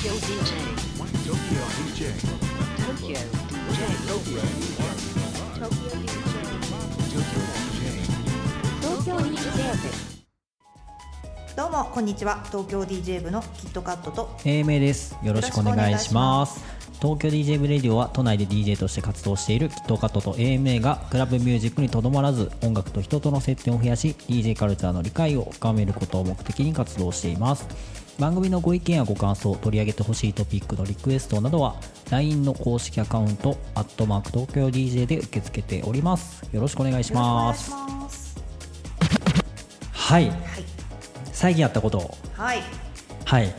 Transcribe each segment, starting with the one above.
Tokyo DJ. Tokyo DJ. Tokyo DJ. Tokyo DJ. Tokyo Tokyo DJ. どうもこんにちは東京 DJ 部のキットカットと AMA ですよろしくお願いします東京 DJ ブレディオは都内で DJ として活動しているキットカットと AMA がクラブミュージックにとどまらず音楽と人との接点を増やし DJ カルチャーの理解を深めることを目的に活動しています番組のご意見やご感想取り上げてほしいトピックのリクエストなどは LINE の公式アカウント「アットマーク東京 DJ」で受け付けております。よろしくお願いします。はいはい。最近やったことを。はい。はい。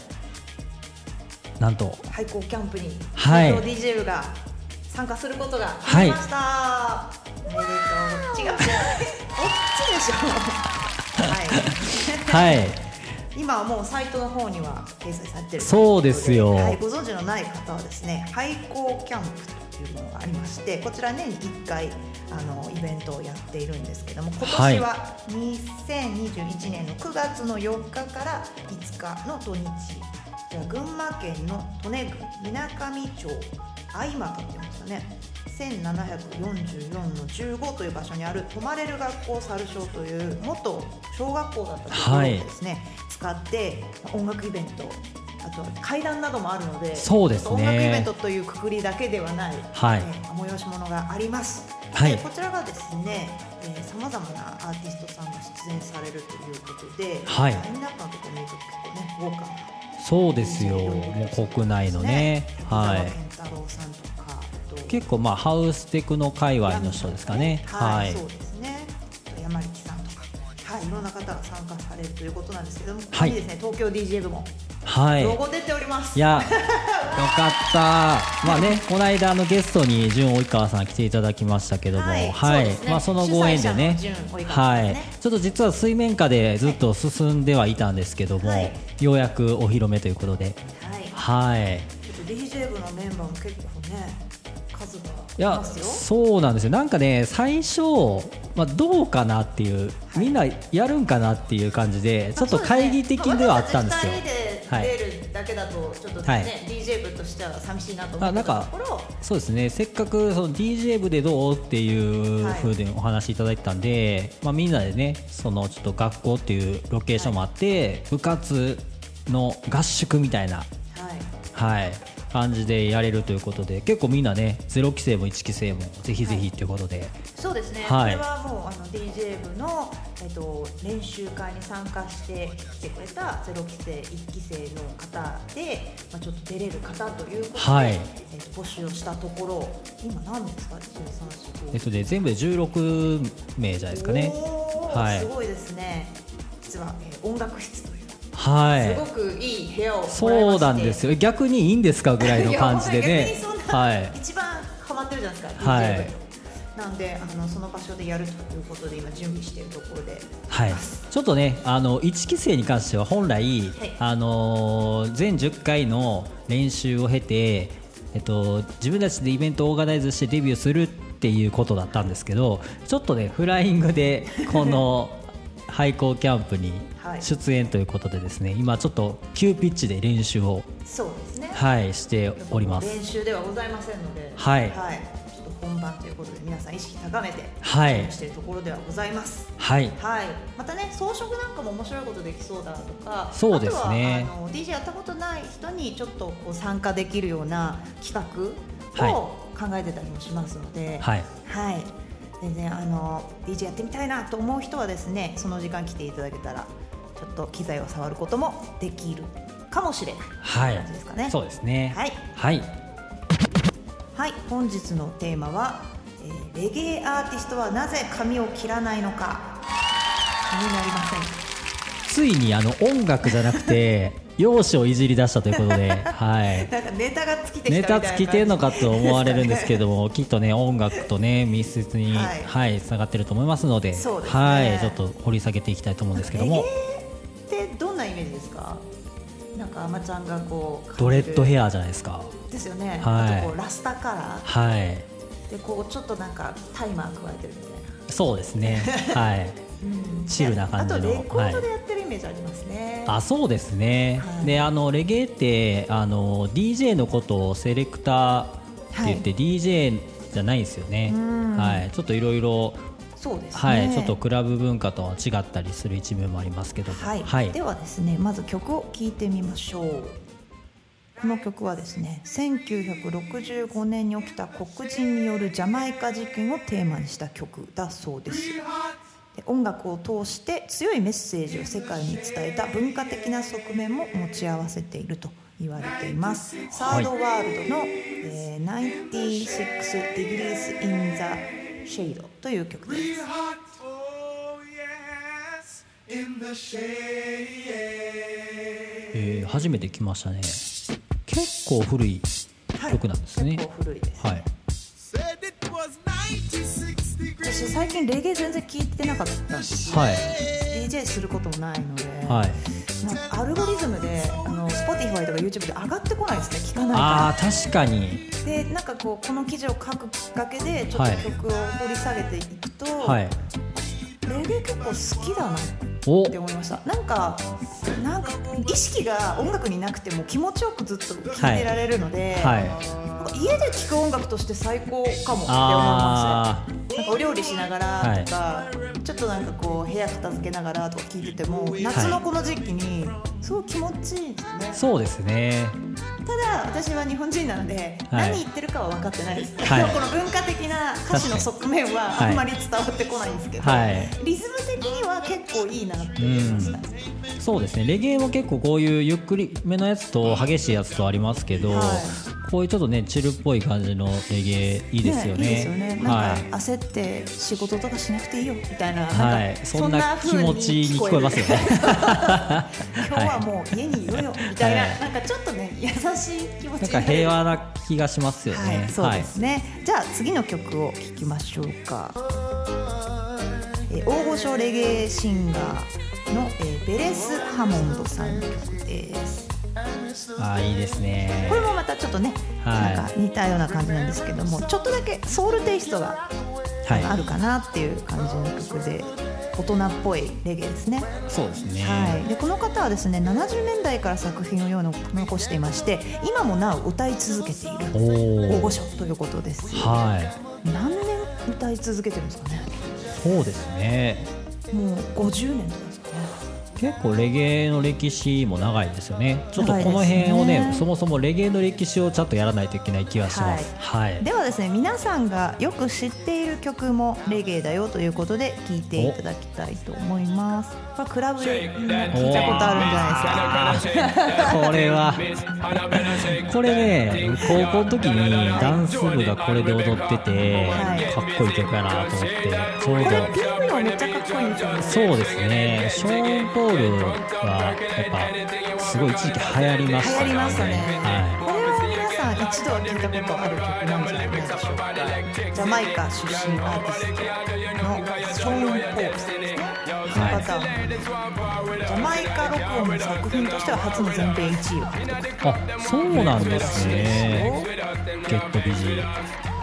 なんと。廃校キャンプにはい。東京 DJ 部が参加することが決まりました、おめでとう。違う。こっちでしょ。はい。はい今はもうサイトの方には掲載されてる。そうですよ。はい、ご存知のない方はですね廃校キャンプというものがありましてこちら年に1回あのイベントをやっているんですけども今年は2021年の9月の4日から5日の土日じゃあ群馬県の利根郡みなかみ町相馬とってましたね。1744の15という場所にある泊まれる学校猿小という元小学校だったところをですね、使って音楽イベントあとは階段などもあるのでそうですね。音楽イベントというくくりだけではない、はい。えー催し物があります、はい。でこちらがですねさまざまなアーティストさんが出演されるということで、はい。ラインナップのところ見ると結構ね豪華なそうですよ。もう国内のねはい結構まあハウステクの界隈の人ですかねはい、はいそうですね山力いいろんな方が参加されるということなんですけどもここにですね、東京 DJ 部もはい。ロゴ出ております、いやよかった。まあねこの間あのゲストに純及川さん来ていただきましたけどもはいまあそのご縁でね。主催者の純及川はい。ちょっと実は水面下でずっと進んではいたんですけども、はい。ようやくお披露目ということで。はい。はい。ちょっと DJ 部のメンバーも結構ねいやそうなんですよ。なんかね最初、まあ、どうかなっていうみんなやるんかなっていう感じでちょっと懐疑的ではあったんですよ。まあそうね。まあ私たち二人で出るだけだとちょっとね、はい。DJ 部としては寂しいなと思ってあなんかたところそうですね。せっかくその DJ 部でどうっていうはい風でお話いただいてたんで、まあ、みんなでねそのちょっと学校っていうロケーションもあって、部活の合宿みたいな、はい。はい、感じでやれるということで結構みんなね0期生も1期生もぜひぜひということで、そうですね、はい。これはもうあの DJ 部の、えっと、練習会に参加してきてくれた0期生1期生の方で、まあ、ちょっと出れる方ということで、はい。えっと、募集をしたところ今何名ですか？13えっとね、全部で16名じゃないですかね。はい。すごいですね。実は、えー音楽室というはい。すごくいい部屋をそうなんですよ。逆にいいんですかぐらいの感じでね。はい。一番ハマってるじゃないですか、はい。なんであのその場所でやるということで今準備しているところで。はい、ちょっとねあの1期生に関しては本来、あのー全10回の練習を経て、えっと、自分たちでイベントをオーガナイズしてデビューするっていうことだったんですけどちょっとねフライングでこの 廃校キャンプにはい出演ということでですね、今ちょっと急ピッチで練習を、そうですね。はい、しております。練習ではございませんので、はい。ちょっと本番ということで皆さん意識高めてはい。しているところではございます。はい。はい、またね装飾なんかも面白いことできそうだとかそうですね。あとはあの DJ やったことない人にちょっとこう参加できるような企画はい。を考えてたりもしますので、はい。はい、全然あの DJ やってみたいなと思う人はですねその時間来ていただけたらちょっと機材を触ることもできるかもしれないはい。感じですかね。そうですね。はい。はい。はい、本日のテーマは、えーレゲエアーティストはなぜ髪を切らないのか。気になりません。ついにあの音楽じゃなくて 容姿をいじり出したということで、はい、なんかネタが尽きてきたみネたいなタ尽きてんのかと思われるんですけども、きっとね音楽とね密接にははいい、つながってると思いますので、そうですね。はい、ちょっと掘り下げていきたいと思うんですけども、レゲエってどんなイメージですか？なんかあまちゃんがこうドレッドヘアアじゃないですか。ですよね、はい。あとこうラスタカラはい、ーでこうちょっとなんかタイマー加えてるみたいな。そうですね。はい、うん。チルな感じの。あとレコードでやってるイメメージありますね。あそうですね、はい。であのレゲエってあの DJ のことをセレクターって言って、DJ じゃないんですよね、うん。はい、ちょっといろいろそうですね。はい、ちょっとクラブ文化とは違ったりする一面もありますけども。はい、はい。ではですねまず曲を聴いてみましょう。この曲はですね1965年に起きた黒人によるジャマイカ事件をテーマにした曲だそうです。で音楽を通して強いメッセージを世界に伝えた文化的な側面も持ち合わせていると言われています、サードワールドの、えー96 Degrees in the Shade という曲です。Oh. えー初めて来ましたね。結構古い曲なんですね。結構古いです、はい。Said it was 96 degrees. 私最近レゲエ全然聞いてなかったんですはい。DJ することもないので、はい。なんかアルゴリズムであの Spotify とか YouTube で上がってこないですね聞かないあかー確かに。らでなんかこうこの記事を書くきっかけでちょっはい。と曲を掘り下げていくと、はい。レゲエ結構好きだなおって思いました。なんかなんか意識が音楽になくても気持ちよくずっと聴いてられるので、はい。なんか家で聴く音楽として最高かもって思いまなんかお料理しながらとか、ちょっとなんかこう部屋片付けながらとか聞いてても夏のこの時期にすごい気持ちいいですね、ーそうですねただ私は日本人なので、はい。何言ってるかは分かってないです、はい。この文化的な歌詞の側面ははい。あんまり伝わってこないんですけど、はい。リズム的には結構いいなって思いました、そうですね。レゲエも結構こういうゆっくりめのやつと激しいやつとありますけど、はいこういうちょっとねチルっぽい感じのレゲエいいですよね。いいですよね。はないんか焦って仕事とかしなくていいよみたいな,、はい。なんかそんな気持ちに聞こえますよね。今日はもう家にいろよみたいな、はい。なんかちょっとね優しい気持ちなんか平和な気がしますよね。はい、そうですね、じゃあ次の曲を聴きましょうか、えー大御所レゲエシンガーの、えーベレス・ハモンドさんの曲ですあーいいですね。これもまたちょっとね、はい。なんか似たような感じなんですけどもちょっとだけソウルテイストがはい。あるかなっていう感じの曲で大人っぽいレゲエですね。そうですね、はい、でこの方はですね70年代から作品を世の残していまして今もなお歌い続けている大御所ということです。はい。何年歌い続けてるんですかね。そうですね。もう50年とか結構レゲエの歴史も長いですよね。ちょっとこの辺をねね。そもそもレゲエの歴史をちゃんとやらないといけない気がします。はい、ではですね皆さんがよく知っている曲もレゲエだよということで聞いていただきたいと思います。これクラブでみんな聞いたことあるんじゃないですか。これは。これね高校の時にダンス部がこれで踊ってて、はい。かっこいい曲やなと思って。ちょうこれど PV はめっちゃかっこいいんですよね。そうですね。ショーン・ポールはやっぱすごい一時期流行りました流行りましたね、はこれは皆さん一度は聞いたことある曲なんじゃないでしょうか。ジャマイカ出身アーティストのショーン・ポールですねこの方はジャマイカ録音の作品としては初の全米1位を獲得い、あそうなんですね。ゲットビジー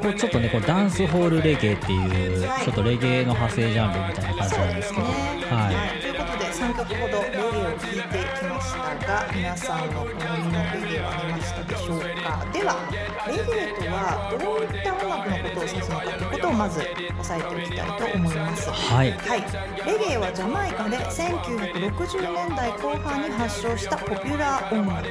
これちょっとねこうダンスホールレゲエっていうはいちょっとレゲエの派生ジャンルみたいな感じなんですけど。はい。ということで3曲ほどレゲエを聴いてきましたが皆さんの好みのレゲエはありましたでしょうかではレゲエとはどういった音楽のことを指すのかということをまず押さえておきたいと思います。はいはい、レゲエはジャマイカで1960年代後半に発祥したポピュラー音楽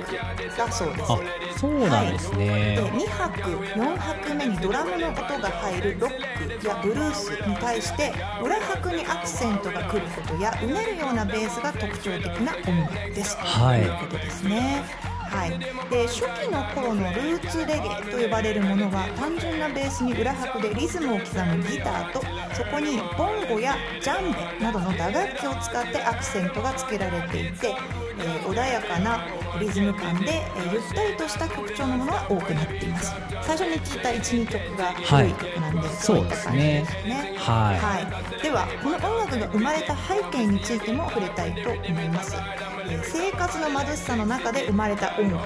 だそうです。あそうなんですね、はいで2拍4拍目にドラムの音が入るロックやブルースに対して裏拍にアクセントが来ることやうねるようなベースが特徴的な音楽です、はいいうことですね。はい、で初期の頃のルーツレゲエと呼ばれるものは単純なベースに裏拍でリズムを刻むギターとそこにボンゴやジャンベなどの打楽器を使ってアクセントがつけられていて、えー穏やかなリズム感で、えーゆったりとした曲調のものが多くなっています。最初に聞いた12曲が古い曲なんで、そういった感じですね。はい。はい、ではこの音楽が生まれた背景についても触れたいと思います、えー生活の貧しさの中で生まれた音楽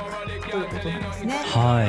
ということなんですね。は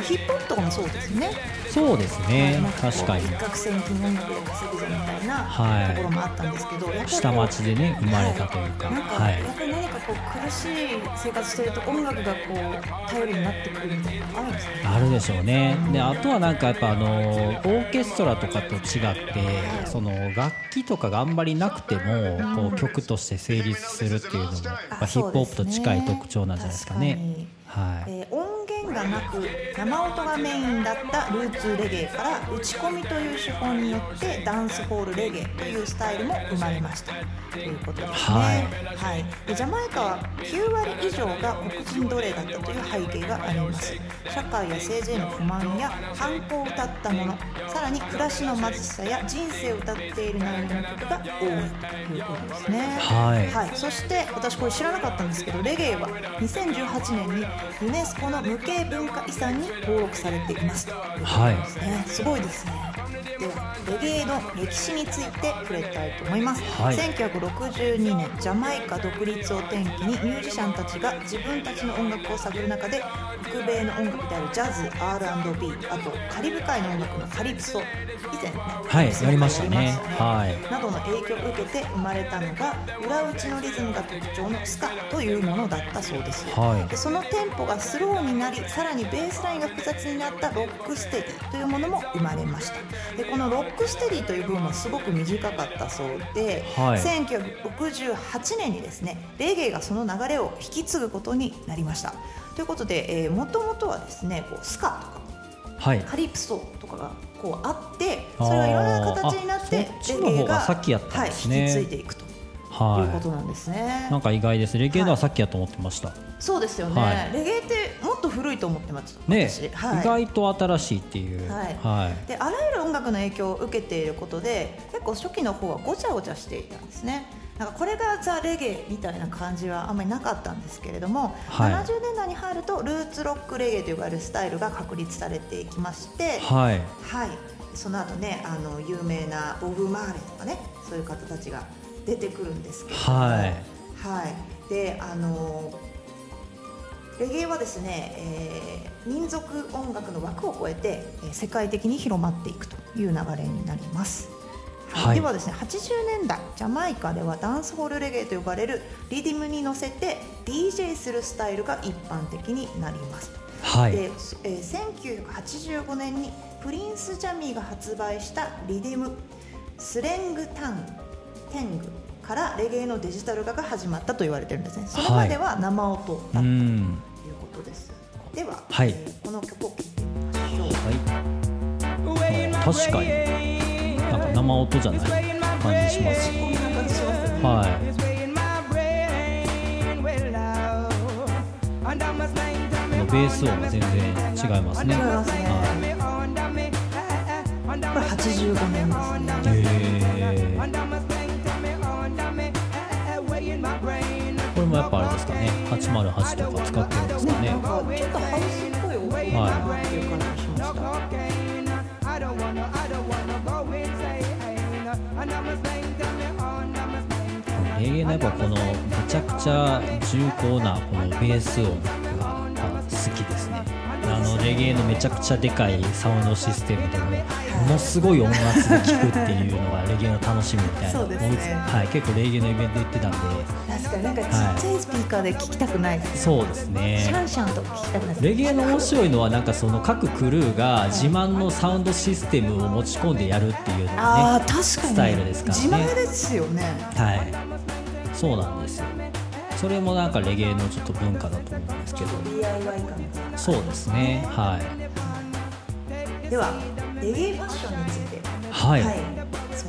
い。ヒップホップとかもそうですね。そうですね。確かに。一攫千金音楽で稼ぐぞみたいなはい。ところもあったんですけど、やっぱりこう下町でね生まれたというか。はなんか、はい。やっぱり何かこう苦しい生活してると音楽がこう頼りになってくるみたいなのあるんですね。あるでしょうね。であとはなんかやっぱあのオーケストラとかと違ってその楽器とかがあんまりなくてもこう曲として成立するっていうのもやっぱヒップホップと近い特徴なんじゃないですかね。はい。えー音源がなく生音がメインだったルーツレゲエから打ち込みという手法によってダンスホールレゲエというスタイルも生まれましたということです。ね、はい。はいでジャマイカは9割以上が黒人奴隷だったという背景があります。社会や政治への不満や反抗を歌ったものさらに暮らしの貧しさや人生を歌っている内容の曲が多いということですね。はい。はい、そして私これ知らなかったんですけどレゲエは2018年にユネスコの無形文化遺産に登録されています。とい。ね、すごいですね。ではレゲエの歴史について触れたいと思います、はい。1962年ジャマイカ独立を転機にミュージシャンたちが自分たちの音楽を探る中で北米の音楽であるジャズ R&B あとカリブ海の音楽のカリプソ以前ねはいやりましたね。やりましたはい。などの影響を受けて生まれたのが裏打ちのリズムが特徴のスカというものだったそうです、はい。でそのテンポがスローになりさらにベースラインが複雑になったロックステディというものも生まれました。でこのロックステディという部分はすごく短かったそうで、はい。1968年にですねレゲエがその流れを引き継ぐことになりました。ということでもともとはですねこうスカとかはい。カリプソとかがこうあってそれがいろんな形になってあーあそっちの方がはい、引き継いでいくとい。うことはなんですね。いなんか意外です。レゲエのはさっきやと思ってました。そうですよね、はい。レゲエってもっと古いと思ってますね私。はい。意外と新しいっていう。はい。はい。であらゆる音楽の影響を受けていることで結構初期の方はごちゃごちゃしていたんですね。なんかこれがザ・レゲエみたいな感じはあんまりなかったんですけれども、はい。70年代に入るとルーツロックレゲエと呼ばれるスタイルが確立されていきまして、はい。はい、その後ねあの有名なボブ・マーレとかねそういう方たちが出てくるんですけれど。も、はい。はい。であのレゲエはですね、えー民族音楽の枠を超えて、えー世界的に広まっていくという流れになります。はい。はい。ではですね80年代ジャマイカではダンスホールレゲエと呼ばれるリディムに乗せて DJ するスタイルが一般的になります。はい。で、えー1985年にプリンス・ジャミーが発売したリディムスレングタンテングからレゲエのデジタル化が始まったと言われてるんですね。それまでは生音だったとういうんことです、では、はい。えーこの曲を聴いてみましょう。はい。確かに。なんか生音じゃない感じします。こんな感じしますよねはいベース音が全然違いますね。違いますね。はこれ85年ですね。いへーもやっぱあれですかね。808とか使ってるんですかね。なんかちょっとハウスっぽい。音楽だなっていう感じがしました、レゲエのやっぱこのめちゃくちゃ重厚なこのベース音が好きですね。あのレゲエのめちゃくちゃでかいサウンドシステムでもものすごい音圧で聴くっていうのがレゲエの楽しみみたいなね。はい、結構レゲエのイベント行ってたんで確かになんかちっちゃいスピーカーで聞きたくないですね。そうですシャねンシャンとか聞きたくないレゲエの面白いのはなんかその各クルーが自慢のサウンドシステムを持ち込んでやるっていうねあ確かに。スタイルですからね。自前ですよね。はい。そうなんですよ。それもなんかレゲエのちょっと文化だと思うんですけど。DIY 感が。そうですね。はい。ではレゲエファッションについて。はい。進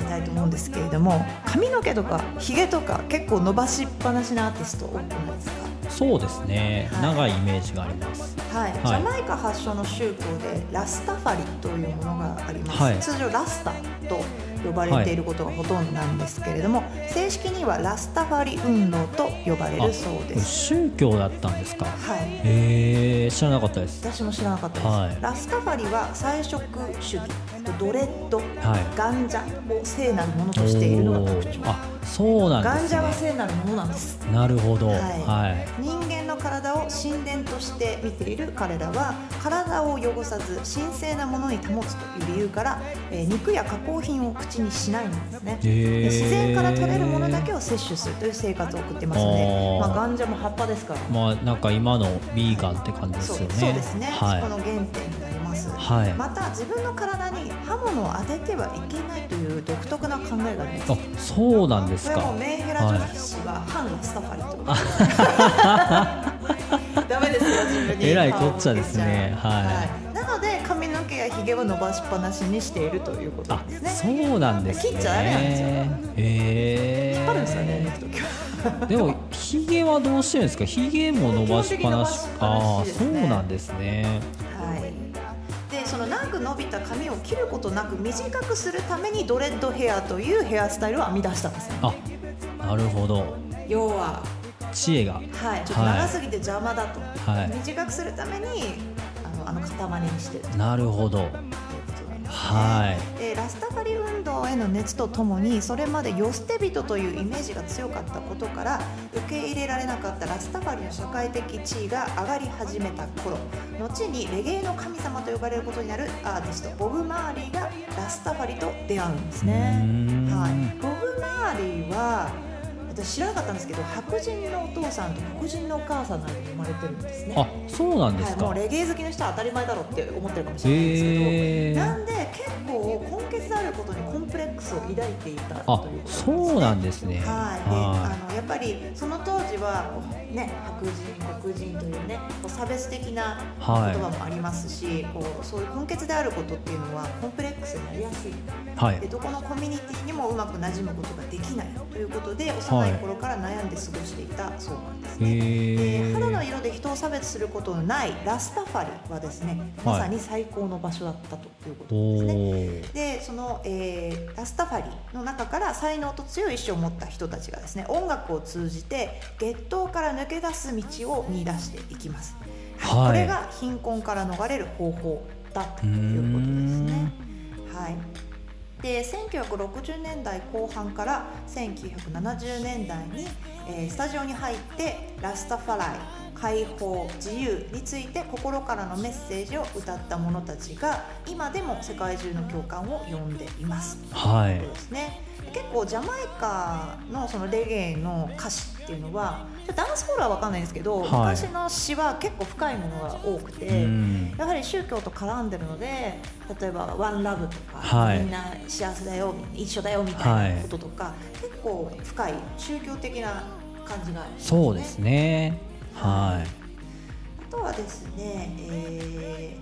めたいと思うんですけれども髪の毛とかひげとか結構伸ばしっぱなしなアーティスト多くないですか？そうですね。はい。長いイメージがありますはい、い。ジャマイカ発祥の宗教でラスタファリというものがあります、はい。通常ラスタと呼ばれていることがほとんどなんですけれども、正式にはラスタファリ運動と呼ばれるそうです。宗教だったんですか？はい。へえ知らなかったです。私も知らなかったです、はい。ラスタファリは菜食主義ドレッド、はい。ガンジャを聖なるものとしているのが特徴。あそうなんガンジャは聖なるものなんです。なるほど。はい。はい。人間の体を神殿として見ている彼らは体を汚さず神聖なものに保つという理由から、えー肉や加工品を口にしないんですね、へー。で自然から取れるものだけを摂取するという生活を送ってますのでまあ、ガンジャも葉っぱですから。まあなんか今のビーガンって感じですよね。そうですね、はい。そこの原点になります、はい。また自分の体に刃物を当ててはいけないという独特な考えがあります。あそうなんですか。メンヘラ女子は反ラスタファリと ダメですよ自分に。えらいこっちゃですね。はい。なので髪の毛やひげを伸ばしっぱなしにしているということですね。そうなんですね。切っちゃダメなんですよ。へえ引っ張るんですよね抜くときはでもひげはどうしてるんですか？ひげも伸ばしっぱなし。ああそうなんですね。はい。でその長く伸びた髪を切ることなく短くするためにドレッドヘアというヘアスタイルを編み出したんですね。あなるほど。要は知恵が。はい、ちょっと長すぎて邪魔だと、はい。短くするためにあのあの塊にしてる。なるほど。はい。でラスタファリ運動への熱とともにそれまで世捨て人というイメージが強かったことから受け入れられなかったラスタファリの社会的地位が上がり始めた頃。後にレゲエの神様と呼ばれることになるアーティストボブ・マーリーがラスタファリと出会うんですね。はい、ボブ・マーリーは私知らなかったんですけど白人のお父さんと黒人のお母さんの間に生まれてるんですね。あそうなんですはい、か、もうレゲエ好きの人は当たり前だろうって思ってるかもしれないですけど、へえなんで結構根血であることにコンプレックスを抱いていたというね、そうなんですね。はい、ではあのやっぱりその当時はね白人黒人というね差別的な言はい。葉もありますし、こうそういう根血であることっていうのはコンプレックスになりやすい。はい。でどこのコミュニティにもうまく馴染むことができないということで幼い頃から悩んで過ごしていたそうなんですね。へで肌のえ色で人を差別することのないラスタファリはですねまさに最高の場所だったということおですね。ー。でその、えーラスタファリの中から才能と強い意志を持った人たちがですね音楽を通じて月頭から抜け出す道を見出していきます、はい。これが貧困から逃れる方法だということですね。はい。で1960年代後半から1970年代に、えースタジオに入ってラスタファライ解放自由について心からのメッセージを歌った者たちが今でも世界中の共感を呼んでいます。はい。ということですね。結構ジャマイカのそのレゲエの歌詞っていうのはダンスホールは分かんないんですけど、はい。昔の詩は結構深いものが多くて、うん。やはり宗教と絡んでるので例えば「ワンラブとか、はい。みんな幸せだよ一緒だよみたいなこととか、結構深い宗教的な感じがありますね。そうですねはあとはですね、え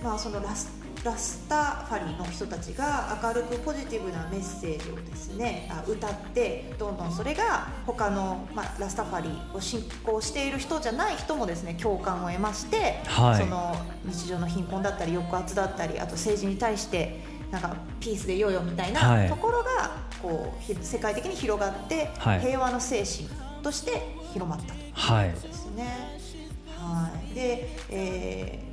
ーまあ、そのラスラスタファリの人たちが明るくポジティブなメッセージをですねあ歌ってどんどんそれが他の、まあ、ラスタファリを信仰している人じゃない人もですね共感を得まして、はい。その日常の貧困だったり抑圧だったりあと政治に対してなんかピースでいようよみたいはない。ところがこうひ世界的に広がって、はい。平和の精神として広まったと。はいですね。はい。で、えー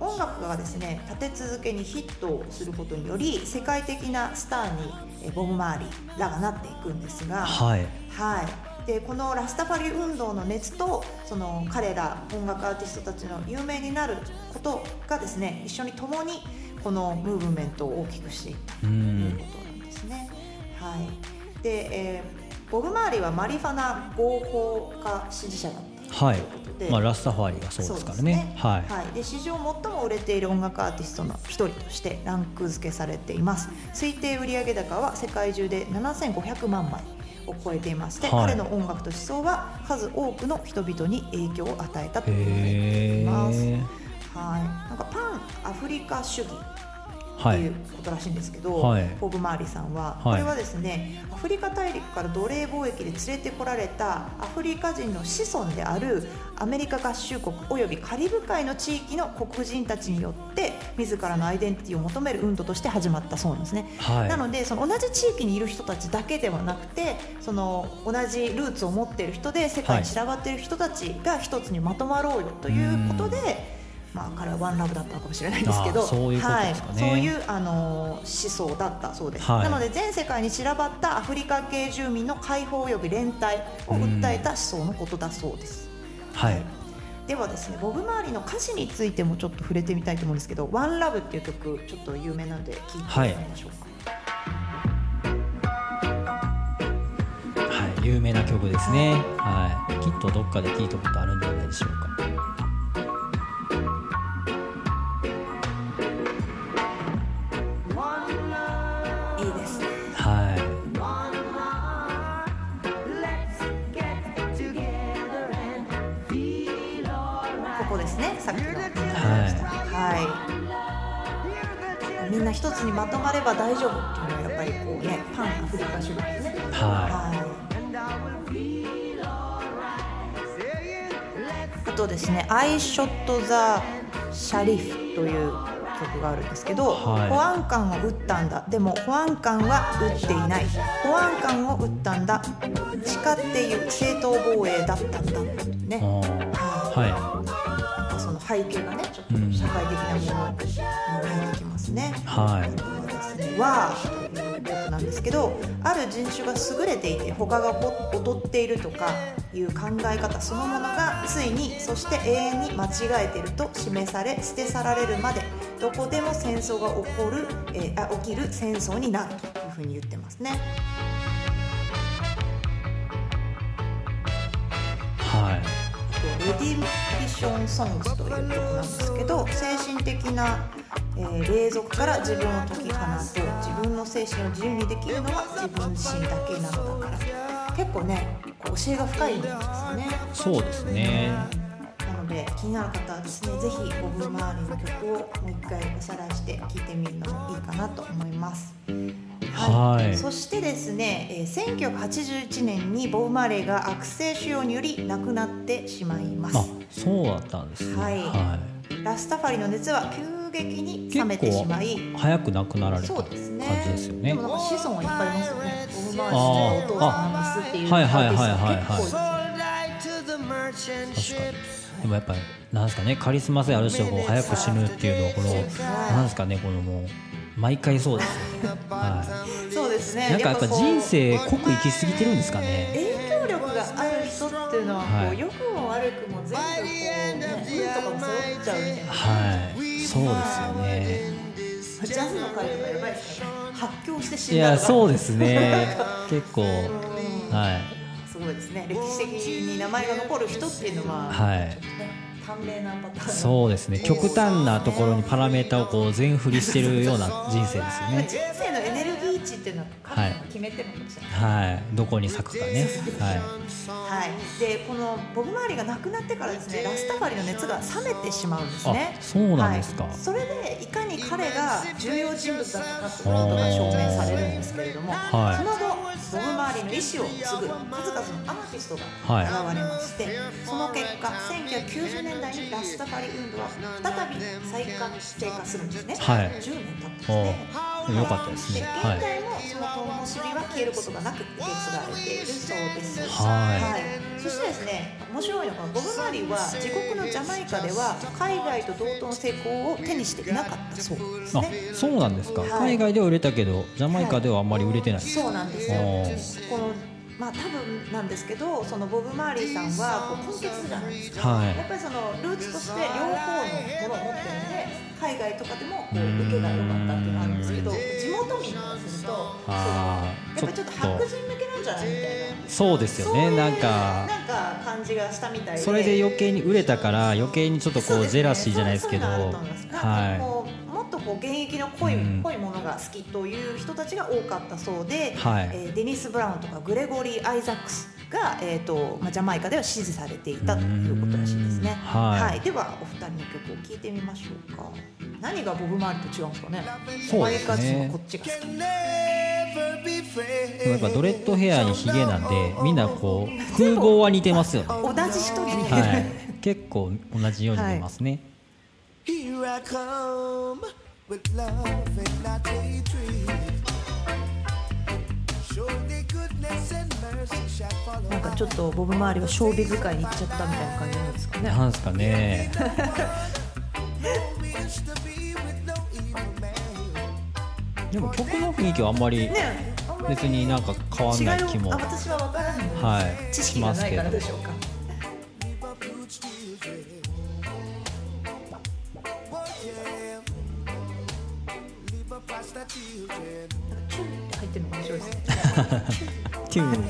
音楽がですね立て続けにヒットをすることにより世界的なスターにえーボブ・マーリーらがなっていくんですが、はいはい、でこのラスタファリ運動の熱とその彼ら音楽アーティストたちの有名になることがですね一緒に共にこのムーブメントを大きくしていったうというんことなんですね。はい、で、えーボブ・マーリーはマリファナ合法化支持者だった。はい。まあラスタファーリがそうですからね。はい。はい、で史上最も売れている音楽アーティストの一人としてランク付けされています。推定売上高は世界中で7500万枚を超えていまして、はい。彼の音楽と思想は数多くの人々に影響を与えたと言われています、はい、なんかパンアフリカ主義はいっていうことらしいんですけど、はい。ボブ・マーリーさんは、はい。これはですねアフリカ大陸から奴隷貿易で連れてこられたアフリカ人の子孫であるアメリカ合衆国およびカリブ海の地域の黒人たちによって自らのアイデンティティを求める運動として始まったそうなんですね。はい。なのでその同じ地域にいる人たちだけではなくてその同じルーツを持っている人で世界に散らばっている人たちが一つにまとまろうよということで、まあ、彼はワンラブだったのかもしれないんですけどそういうはい、そういうあの思想だったそうです、はい。なので全世界に散らばったアフリカ系住民の解放及び連帯を訴えた思想のことだそうです、はい。ではですねボブ・マーリーの歌詞についてもちょっと触れてみたいと思うんですけど「ワンラブっていう曲ちょっと有名なので聴いてみましょうか、はい、有名な曲ですね。はい、きっとどっかで聞いたことあるんじゃないでしょうか。はい。みんな一つにまとまれば大丈夫っていうのはやっぱりこうねパンアフリカ主義ですね。ははい。あとですね「I Shot the Sharif」という曲があるんですけど、はい。保安官を撃ったんだ。でも保安官は撃っていない。保安官を撃ったんだ。誓っていう正当防衛だったんだ。っていうねい。はなんかその背景がねちょっと社会的なものに入ってきますね。い。はい。ですねはという曲なんですけどある人種が優れていて他が劣っているとかいう考え方そのものがついにそして永遠に間違えていると示され捨て去られるまでどこでも戦争が起こる、えーあ起きる戦争になるというふうに言ってますね。はい。レディミッション・ソングスという曲なんですけど精神的な、えー霊俗から自分を解き放とう自分の精神を自由にできるのは自分自身だけなのだから結構ねこう教えが深いんですよねそうですね。で気になる方はですねぜひボブ・マーリーの曲をもう一回おさらいして聴いてみるのもいいかなと思います。はい。そしてですね、えー1981年にボブ・マーレーが悪性腫瘍により亡くなってしまいます。あ、そうだったんですね。はい。はラスタファリの熱は急激にい。冷めてしまい結構早く亡くなられたそう感ですね。じですよね。も。なんか子孫はいっぱいいますよね。ボブ・マーレーのお父さんなんですっていうはいはいはいはいアーティストはい。結構。いますね確かに。でもやっぱりなんですかねカリスマ性ある人が早く死ぬっていうのはこのなんですかねこのもう毎回そうですよね。はそうですねい。なんかやっぱ人生濃く生きすぎてるんですかね。影響力がある人っていうのはこう、はい良くも悪くも全部こうね運とかも背負っちゃうみたいなはい。そうですよね。ジャズの会とかやばいですからね発狂して死いやんだとかそうですね。結構うんはいすごいですね。歴史的に名前が残る人っていうのは、はい。ね短命なパターン。そうですね。極端なところにパラメータをこう全振りしてるような人生ですよまあね人生のエネルギー値っていうのは決めてるのかもしれない、はい。どこに咲くかね。はい。はい、でこのボブ・マーリーが亡くなってからですねラスタファリの熱が冷めてしまうんですね。あそうなんですか。はい、それでいかに彼が重要人物だったかっていうことが証明されるんですけれども、はい。その後ボブ・マーリーの意思を継ぐ数々のアーティストが現れまして、その結果1990年代にラスタファリ運動は再び再活性化するんですね、はい。10年経ってですおねよかったですでね。現はい。在もその灯火は消えることがなく受け継がれているそうです。はい。そしてですね、面白いのがボブ・マーリーは自国のジャマイカでは海外と同等の成功を手にしていなかったそう。ですあね。そうなんですか。はい。海外では売れたけどジャマイカではあんまり売れてないそうなんですよ。このまあ多分なんですけど、そのボブ・マーリーさんはこう根血じゃないですか。はい。やっぱりそのルーツとして両方のものを持ってるんで、海外とかでもこう受けが良かったっていうのがあるんですけど、地元民からすると、そうやっぱりちょっと白人向けなんじゃないみたいな。そうですよねなんか。なんか感じがしたみたいで。それで余計に売れたから余計にちょっとこうジェラシーじゃないですけど。そういこうもっとこう現役の濃い,、うん。濃いものが好きという人たちが多かったそうで、はい。えーデニス・ブラウンとかグレゴリー・アイザックスが、えーとまあ、ジャマイカでは支持されていたということらしいですね。うん。はい。ではお二人の曲を聴いてみましょうか。何がボブ・マーリーと違うんですかね。そうですね。ジャマイカ人のこっちが好き。やっぱドレッドヘアにヒゲなんでみんなこう風貌は似てますよね同じ人にはい結構同じように見ますね、shall follow. なんかちょっとボブ周りは勝負使いに行っちゃったみたいな感じなんですかね。なんですかね でも曲の雰囲気はあんまり別になんか変わんない気も違いをあ私は分からない。はい。知し識がないますけど。からでしょうか. Oh 面白いですね。キュンやっ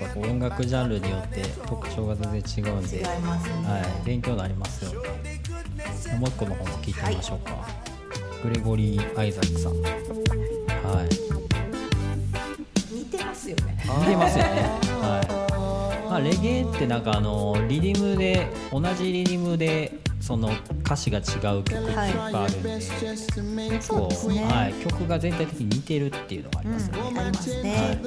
ぱこう音楽ジャンルによって特徴が全然違うんで。ね、はい、勉強になりますよ。ね。もう一個の方も聞いてみましょうか。グレゴリー・アイザックさん。はい。似てますよね似てますよね。はい。まあレゲエってなんかあのリリムで同じリリムでその歌詞が違う曲っていっぱいあるんで、結構そうですねはい曲が全体的に似てるっていうのがありますね。ありますね。はい、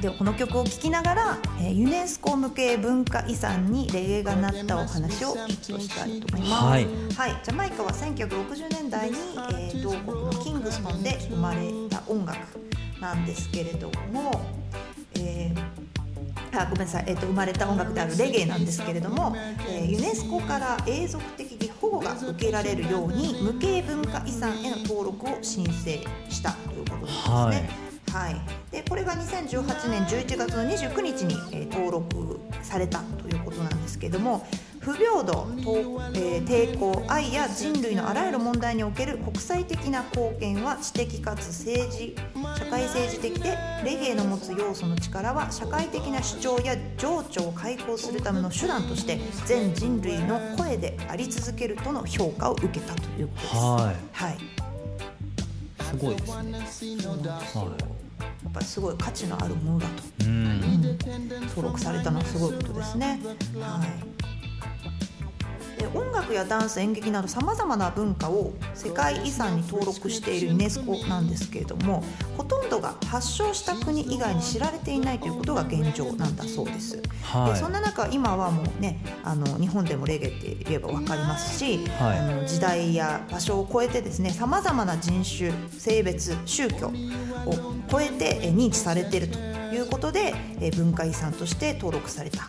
ではこの曲を聴きながら、えーユネスコ向け文化遺産にレゲエがなったお話を一としたいと思います。はいジャマイカは1960年代に、えー同国のキングストンで生まれた音楽なんですけれども、えーあごめんなさい、えーと生まれた音楽であるレゲエなんですけれども、えーユネスコから永続的に保護が受けられるように無形文化遺産への登録を申請したということなんですね。はい、でこれが2018年11月の29日に、えー登録されたということなんですけれども不平等、とえー抵抗愛や人類のあらゆる問題における国際的な貢献は知的かつ政治社会政治的でレゲエの持つ要素の力は社会的な主張や情緒を解放するための手段として全人類の声であり続けるとの評価を受けたということです。ははいい。すごいですね。はやっぱりすごい価値のあるものだとい。うん。登録されたのはすごいことですね。はいで音楽やダンス演劇などさまざまな文化を世界遺産に登録しているユネスコなんですけれどもほとんどが発祥した国以外に知られていないということが現状なんだそうです。はいでそんな中今はもうねあの日本でもレゲエって言えば分かりますし、はいあの時代や場所を超えてですねさまざまな人種性別宗教を超えてえ認知されているということでえ文化遺産として登録された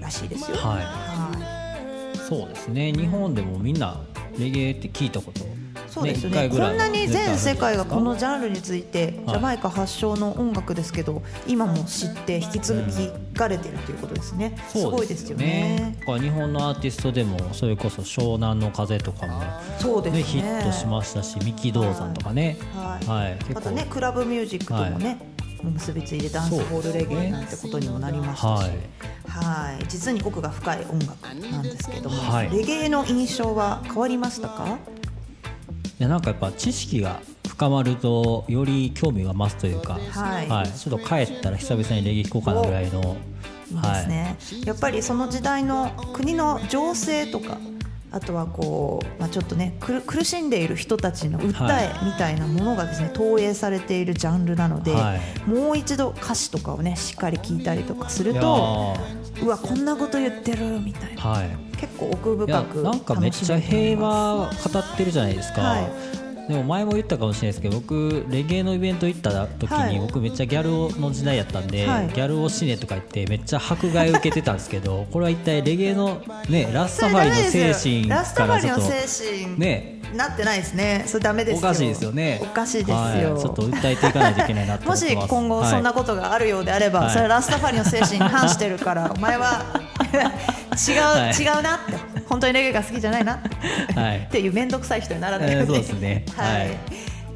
らしいですよ。はいはいそうですね。日本でもみんなレゲエって聞いたこと。そうですよねこんなに全世界がこの絶ジャンルについてはいジャマイカ発祥の音楽ですけど今も知って引き続きかれてるということですね、す対あるごいですよね。だから日本のアーティストでもそれこそ湘南の風とかもそうですねねヒットしましたし三木道山とかね。はいはい。またねクラブミュージックともね、結びついてダンスホールレゲエなんてことにもなりましたし、はい。はい。実に奥が深い音楽なんですけども、はい。レゲエの印象は変わりましたか？いやなんかやっぱ知識が深まるとより興味が増すというか、はい。ちょっと帰ったら久々にレゲエ聴こうかなぐらいのいいですね、やっぱりその時代の国の情勢とかあとはこう、まあ、ちょっとね苦苦しんでいる人たちの訴えみたいなものがですね、投影されているジャンルなので、はい。もう一度歌詞とかをねしっかり聞いたりとかするとー。うわこんなこと言ってるみたいな。はい。結構奥深くなんかめっちゃ平和語ってるじゃないですか、はいでも前も言ったかもしれないですけど僕レゲエのイベント行った時に、はい。僕めっちゃギャルの時代やったんで、はい。ギャルを死ねとか言ってめっちゃ迫害を受けてたんですけどこれは一体レゲエのねラスタファリの精神からちょっと精神ね。なってないですね。それダメですよ。おかしいですよね。おかしいですよ、はい、ちょっと訴えていかないといけないなと思 もし今後そんなことがあるようであれば、はい。それはラスタファリの精神に反してるからお前は 違う、はい。違うなって本当にレゲエが好きじゃないなって,、はいっていう面倒くさい人にならないように、えーそうですねはいはい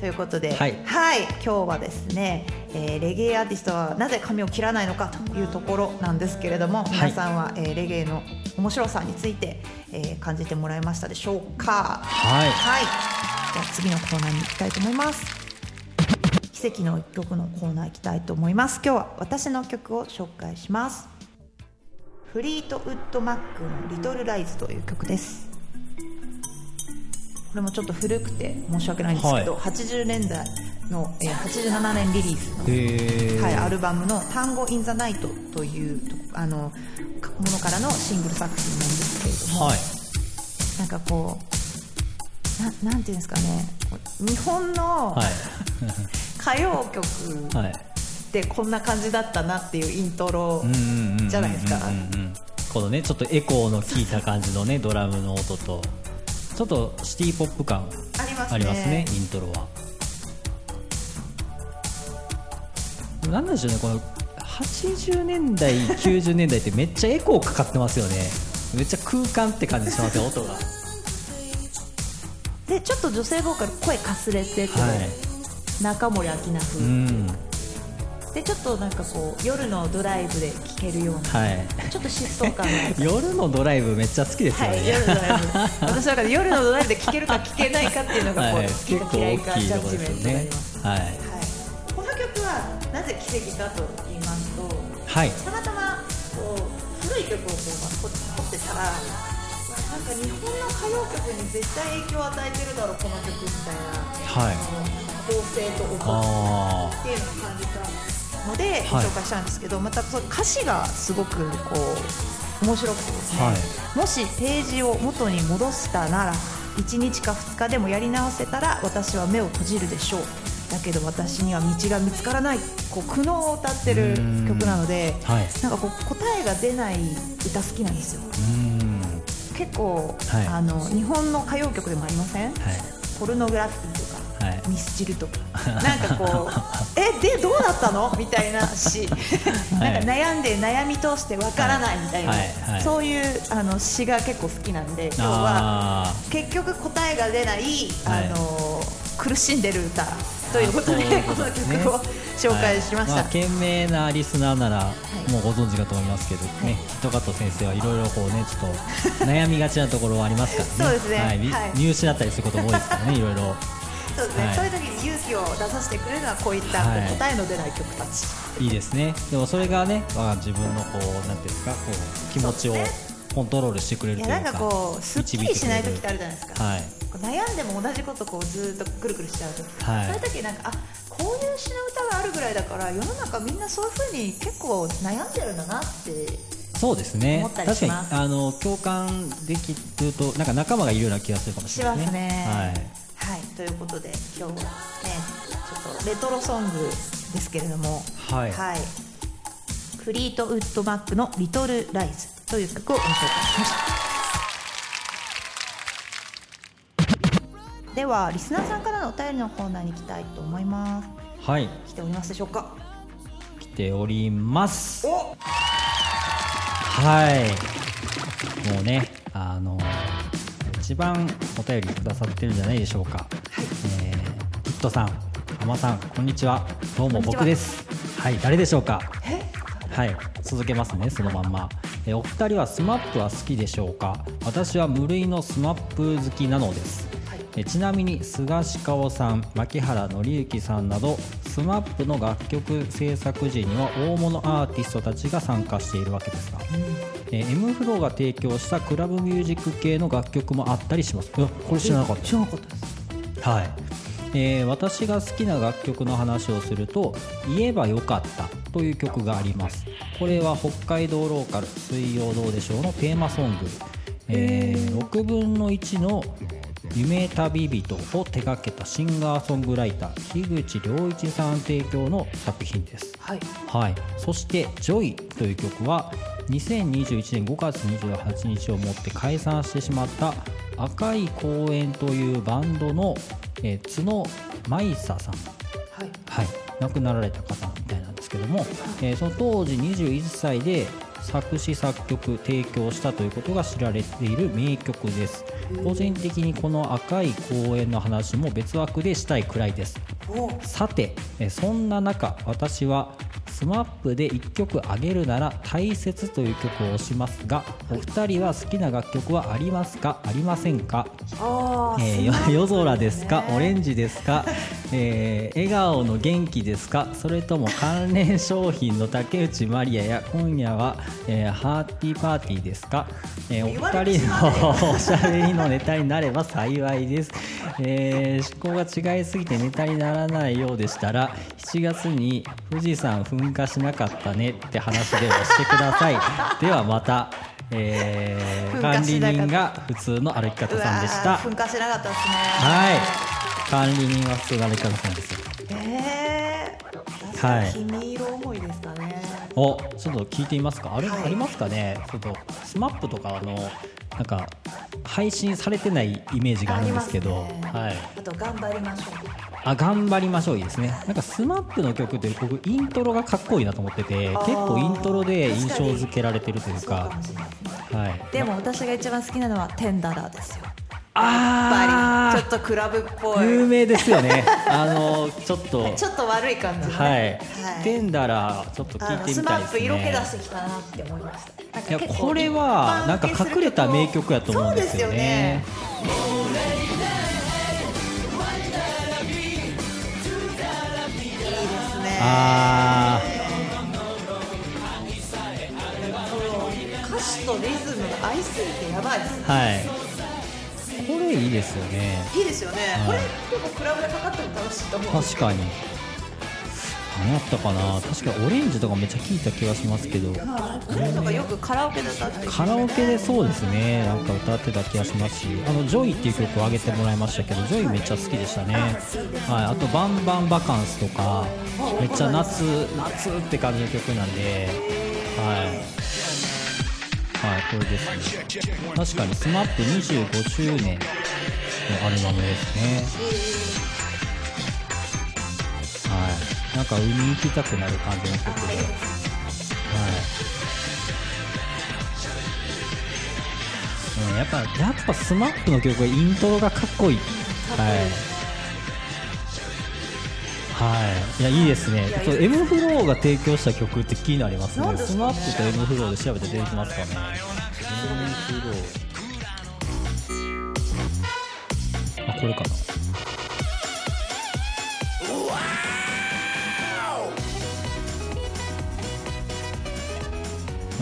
ということで、ははいい今日はですね、えーレゲエアーティストはなぜ髪を切らないのかというところなんですけれども、皆さんは、えーレゲエの面白さについて、えー感じてもらえましたでしょうか？はいはい。じゃあ次のコーナーに行きたいと思います。奇跡の一曲のコーナー行きたいと思います。今日は私の曲を紹介します。フリートウッドマックのリトルライズという曲です。これもちょっと古くて申し訳ないんですけど、は80年代の、えー87年リリースのはい、アルバムの「タンゴ・イン・ザ・ナイト」というとあのものからのシングル作品なんですけれども、はい。なんかこうななんていうんですかね日本のはい。歌謡曲はいってこんな感じだったなっていうイントロじゃないですか。このねちょっとエコーの効いた感じのね ドラムの音とちょっとシティポップ感ありますね。ありますねイントロは。なんでしょうねこの80年代90年代ってめっちゃエコーかかってますよね。めっちゃ空間って感じしますよ音が。はでちょっと女性ボーカル声かすれてて、中森明菜い風、うんでちょっとなんかこう夜のドライブで聴けるようなはい。ちょっと疾走感のある夜のドライブめっちゃ好きですよね、はい、夜のドライブ。私だから夜のドライブで聴けるか聴けないかっていうのがこう、はい、好きか嫌いかジャッジメントになりねます、はい。はい、この曲はなぜ奇跡かと言いますとはい。たまたまこう古い曲をこう掘ってたらなんか日本の歌謡曲に絶対影響を与えてるだろうこの曲みたいなはい。構成と音あっていうのを感じたのではい。紹介したんですけど、またその歌詞がすごくこう面白くてですね、はい。もしページを元に戻したなら1日か2日でもやり直せたら私は目を閉じるでしょう。だけど私には道が見つからないこう苦悩を歌ってる曲なのではい。なんかこう答えが出ない歌好きなんですよ。結構、はい。あの日本の歌謡曲でもありません？はい。ポルノグラフィティミスチルとか。なんかこう えでどうなったの？みたいな詩 なんか悩んで悩み通してわからないみたいな、はいはい。そういうあの詩が結構好きなんで今日はあ結局答えが出ない、はい。あの苦しんでる歌ということであそういうこの曲を紹介しました、はいあ、懸命なリスナーならい。もうご存知かと思いますけどね、キットカット先生はいろいろこうねちょっと悩みがちなところはありますからね。そうですね。はい。見はい。見失ったりすることも多いですからねいろいろそうですね、はい。そういう時に勇気を出させてくれるのはこういった答えの出ない曲たち、いいですね。でもそれがね、まあ、自分のこうなんていうんですかこう気持ちをコントロールしてくれるというかいやなんかこうすっきりしない時ってあるじゃないですか、はい。悩んでも同じことこうずっとくるくるしちゃうと、はい。そういう時なんかあこういう詩の歌があるぐらいだから世の中みんなそういうふうに結構悩んでるんだなってそうですね。確かにあの共感できるとなんか仲間がいるような気がするかもししれないますね。はいはい、ということで今日はねちょっとレトロソングですけれども、はいフリートウッドマックの「リトル・ライズ」という曲をご紹介しました。ではリスナーさんからのお便りのコーナーに行きたいと思います。はい来ておりますでしょうか？来ておりますお、はいもうねあの一番お便りくださってるんじゃないでしょうか、えーヒットさん浜さんこんにちは。どうも僕です。はい誰でしょうか？え、はい続けますねそのまんま、えーお二人は SMAP は好きでしょうか？私は無類の SMAP 好きなのです。えちなみにスガシカオさん槇原敬之さんなど SMAP の楽曲制作時には大物アーティストたちが参加しているわけですが、えー M フローが提供したクラブミュージック系の楽曲もあったりします。いやこれ知らなかった。知らなかったです。はい。えー私が好きな楽曲の話をすると「言えばよかった」という曲があります。これは北海道ローカル「水曜どうでしょう」のテーマソング、えー6分の1の「夢旅人」を手掛けたシンガーソングライター樋口良一さん提供の作品です。はい。はい、そして「Joy という曲は2021年5月28日をもって解散してしまった赤い公園というバンドの、えー津野米咲さん、はい。はい、亡くなられた方みたいなんですけども、えーその当時21歳で作詞作曲提供したということが知られている名曲です個人的にこの赤い公園の話も別枠でしたいくらいです。お、さてえそんな中私は SMAP で1曲あげるなら「大切」という曲を推しますがお二人は好きな楽曲はありますか？ありませんか、えー夜空ですか？ねオレンジですか、えー笑顔の元気ですか？それとも関連商品の竹内まりやや今夜は、えーハーティーパーティーですか、えーお二人のおしゃべりのネタになれば 幸いです、えー思考が違いすぎてネタにならないようでしたら7月に富士山噴火しなかったねって話でもしてください。ではまた、えー噴管理人が普通の歩き方さんでした。噴火しなかったですね。はい管理人は普通の歩き方さんですよ。えー、はい。君色思いですかね。おちょっと聞いてみますか？あれ、はい。ありますかね？ちょっとスマップとかのなんか配信されてないイメージがあるんですけど。ね。はい。あと頑張りましょう。あ頑張りましょう。いいですね。なんか SMAP の曲って僕イントロがかっこいいなと思ってて結構イントロで印象付けられてるというか。はい。でも私が一番好きなのは ten dollar ですよあやっぱりちょっとクラブっぽい。有名ですよね。あのちょっと。ちょっと悪い感じのね。はい、 ten dollar ちょっと聞いてみスマップたいですね。色気出してきたなって思いました。いやこれはなんか隠れた名曲やと思うんですよね。あ歌詞とリズムが合いすぎてやばいですあはいこれいいですよね。いいですよね、はい。これ結構クラブでかかっても楽しいと思う。確かに。何やったかな。確かオレンジとかめっちゃ聞いた気がしますけど。とかよくカラオケで歌ってカラオケでそうですね。なんか歌ってた気がしますし。あの「Joy っていう曲を上げてもらいましたけど「Joy めっちゃ好きでしたね、はい、あと「バンバンバカンス」とかめっちゃ夏夏って感じの曲なんで。はいはい。これですね。確かに SMAP25 周年のアルバムですね。はい。なんか海に行きたくなる感じの曲ではい。うん、やっぱやっぱ SMAP の曲。はイントロがかっこいい。はい。はい。いやいいですね。いやちょっと M フローが提供した曲って気になりますね。何ですかねスマップと M フローで調べて出てきますかね。 m-flo。あこれかな。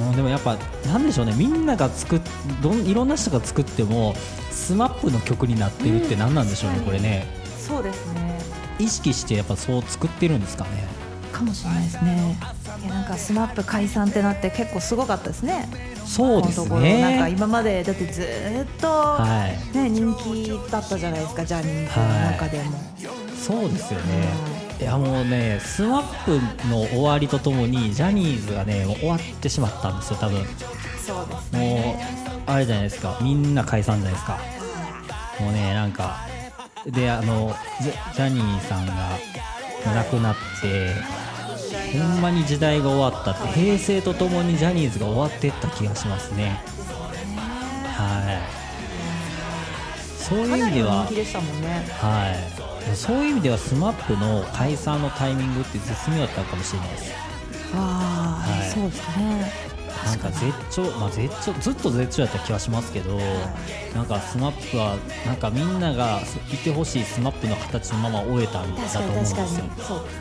うん、でもやっぱなんでしょうねみんなが作っどんいろんな人が作っても SMAP の曲になってるって何なんでしょうね、うんこれねそうですね意識してやっぱそう作ってるんですかね。かもしれないですね。いやなんか SMAP 解散ってなって結構すごかったですね。そうですこのところ。なんかね今までだってずーっと、はい。ね、人気だったじゃないですかジャニーズの中でも、そうですよね。いやもうねスマップの終わりとともにジャニーズがねもう終わってしまったんですよ多分。もそうですうねあれじゃないですか。みんな解散じゃないですか。もうねなんかであのジャニーさんが亡くなってほんまに時代が終わったって平成とともにジャニーズが終わっていった気がしますね。はい。そういう意味でははい。そういう意味では SMAP の解散のタイミングって絶妙だったかもしれないです。ああ、はい。そうですねなんか絶頂、まあ、絶頂ずっと絶頂やった気はしますけど、なんか SMAP はなんかみんながいてほしい SMAP の形のまま終えたんだ確と思うんですよ。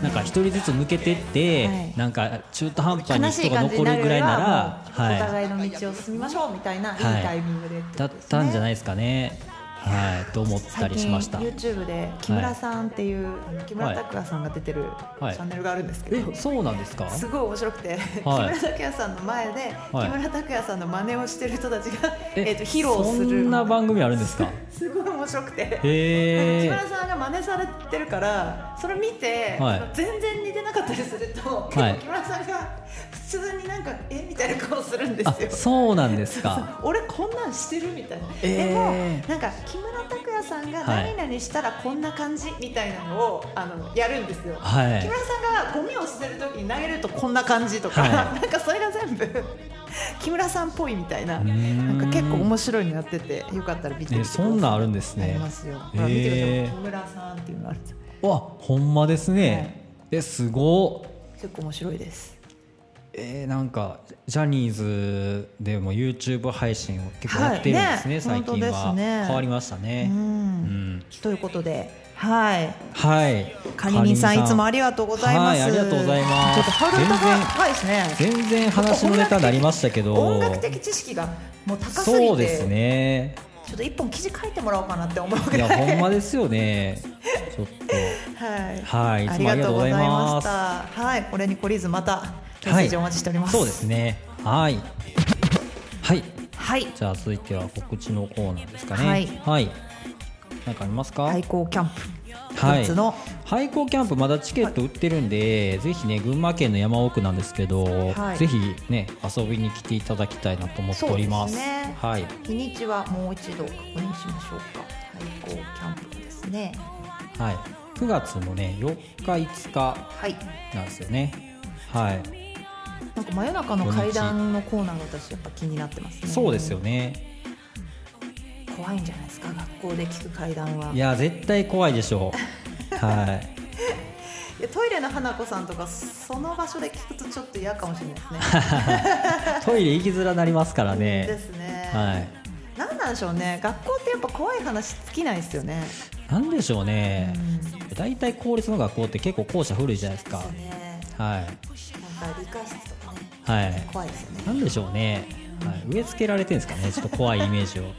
なんか一人ずつ抜けてって、はい。なんか中途半端に人が残るぐらいならもうおは互いの道を進みましょうみたいな、い、いはい。タイミングでってい、だったんじゃないですかねはいと思ったりしました。YouTube で木村さんっていう、木村拓哉さんが出てるチはい。ャンネルがあるんですけど、えそうなんですか？すごい面白くて、木村拓哉さんの前で、はい。木村拓哉さんの真似をしてる人たちが、ええーと披露する。そんな番組あるんですか？すごい面白くて。木村さんが真似されてるからそれ見て、はい。全然似てなかったりすると、木村さんが普通になんかえ？みたいな顔するんですあよ。そうなんですか。俺こんなんしてるみたいな、えー。でもなんか木村拓哉さんがはい。何々したらこんな感じみたいなのをあのやるんですよ、はい。木村さんがゴミを捨てる時に投げるとこんな感じとか、はい。なんかそれが全部 木村さんっぽいみたいな。なんか結構面白いのやっててよかったら見てみてください。えそんなんあるんですね。ありますよ。ほら見てください。木村さんっていうのがあるわほんまですね、えすごっ。結構面白いですえー、なんかジャニーズでも YouTube 配信を結構やってるんですね、はいね最近は、ね。変わりましたね。ううん。んということではい。はい。カニミさんいつもありがとうございます、はいありがとうございます。ちょっとハルね。全然話のネタになりましたけど。音楽的知識がもう高すぎて。そうですねちょっと一本記事書いてもらおうかなって思うぐいらい。やほんまですよね。ちょっはい、はいいありがとうございました。はいこれに懲りずまたとメッセージお待ちしております、そうですね。はい。はい。はい。じゃあ続いては告知のコーナーですかね。はい。はい、なんかありますか？対抗キャンプはい。廃校キャンプまだチケット売ってるんで、ぜひね群馬県の山奥なんですけど、はい。ぜひね遊びに来ていただきたいなと思っております。ね。はい。日にちはもう一度確認しましょうか。廃校キャンプですね。はい。9月のね4日5日はい。なんですよね。はい。なんか真夜中の階段のコーナーが私やっぱ気になってますね。そうですよね怖いんじゃないですか？学校で聞く階段は。いや絶対怖いでしょう。はい。いやトイレの花子さんとかその場所で聞くとちょっと嫌かもしれないですね。トイレ行きづらなりますからでねすね、はい。なんなんでしょうね。学校ってやっぱ怖い話尽きないですよね。なんでしょうね。うん。大体公立の学校って結構校舎古いじゃないですか。ですね。はい。なんか理科室とかね。はい。怖いですよね。なんでしょうね、はい、植え付けられてるんですかね。ちょっと怖いイメージを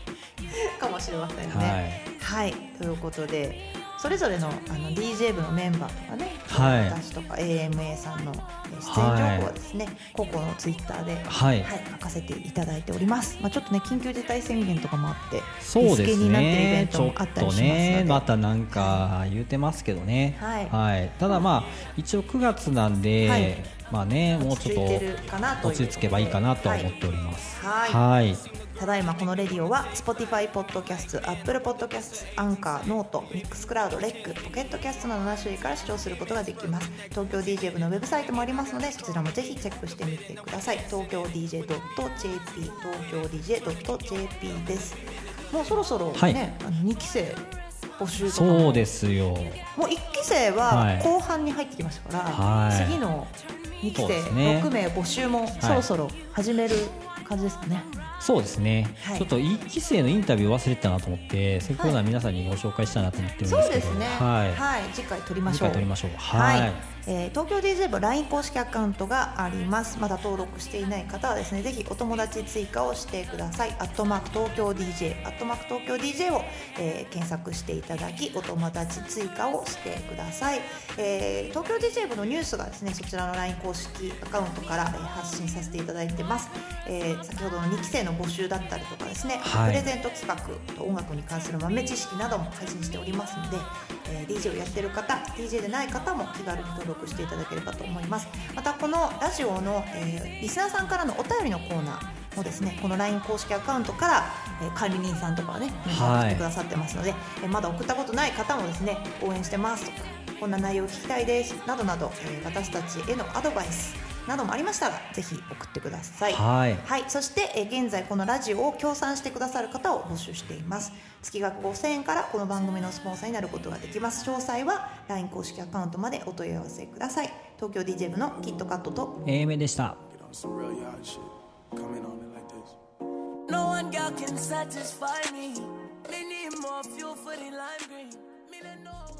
かもしれませんはねい。はい、ということでそれぞれのあの DJ 部のメンバーとかね、はい。私とか AMA さんのえー出演情報はですね、個々のツイッターで、はい。書かせていただいております。まあちょっとね緊急事態宣言とかもあって、そうですリスケになってるイベンねちょっトもあったりとしますので、ねまたなんか言うてますけどね。はい。ただまあ一応9月なんで、はい。まあねもうちょっと落ち着けばいいかなとは思っております。はい。はいただいまこのレディオは Spotify ポッドキャスト、Apple ポッドキャスト、アンカー、ノート、ミックスクラウド、レック、ポケットキャストの7種類から視聴することができます。東京 DJ 部のウェブサイトもありますので、そちらもぜひチェックしてみてください。東京 DJ.jp、東京 DJ.jp です。もうそろそろね、はいあの2期生募集そうですよもう1期生ははい後半に入ってきましたから、はい次の2期生ですね6名募集もそろそろ始める感じですかね。そうですね、はいちょっと一期生のインタビュー忘れてたなと思ってせっかくなら皆さんにご紹介したいなと思ってるんですけど、そうですね。はい、はい、次回撮りましょう。次回撮りましょうは。はいいえー東京 DJ 部 LINE 公式アカウントがあります。まだ登録していない方はですね、ぜひお友達追加をしてください。アットマーク東京 DJ、アットマーク東京 DJ を、えー検索していただき、お友達追加をしてください。えー東京 DJ 部のニュースがですね、そちらの LINE 公式アカウントから、えー発信させていただいてます。えー先ほどの2期生の募集だったりとかですね、はい。プレゼント企画と音楽に関する豆知識なども配信しておりますので、えー DJ をやってる方 DJ でない方も気軽に登録していただければと思います。またこのラジオの、えーリスナーさんからのお便りのコーナーもですねこの LINE 公式アカウントから、えー管理人さんとかはねはい。送ってくださってますので、えーまだ送ったことない方もですね応援してますとかこんな内容を聞きたいですなどなど、えー私たちへのアドバイスなどもありましたらぜひ送ってくださいはいはい、そして、えー現在このラジオを協賛してくださる方を募集しています月額5000円からこの番組のスポンサーになることができます詳細は LINE 公式アカウントまでお問い合わせください東京 DJ 部のキットカットと AMA でした. No one girl can satisfy me. Me need more fuel for the lime green. Me let no.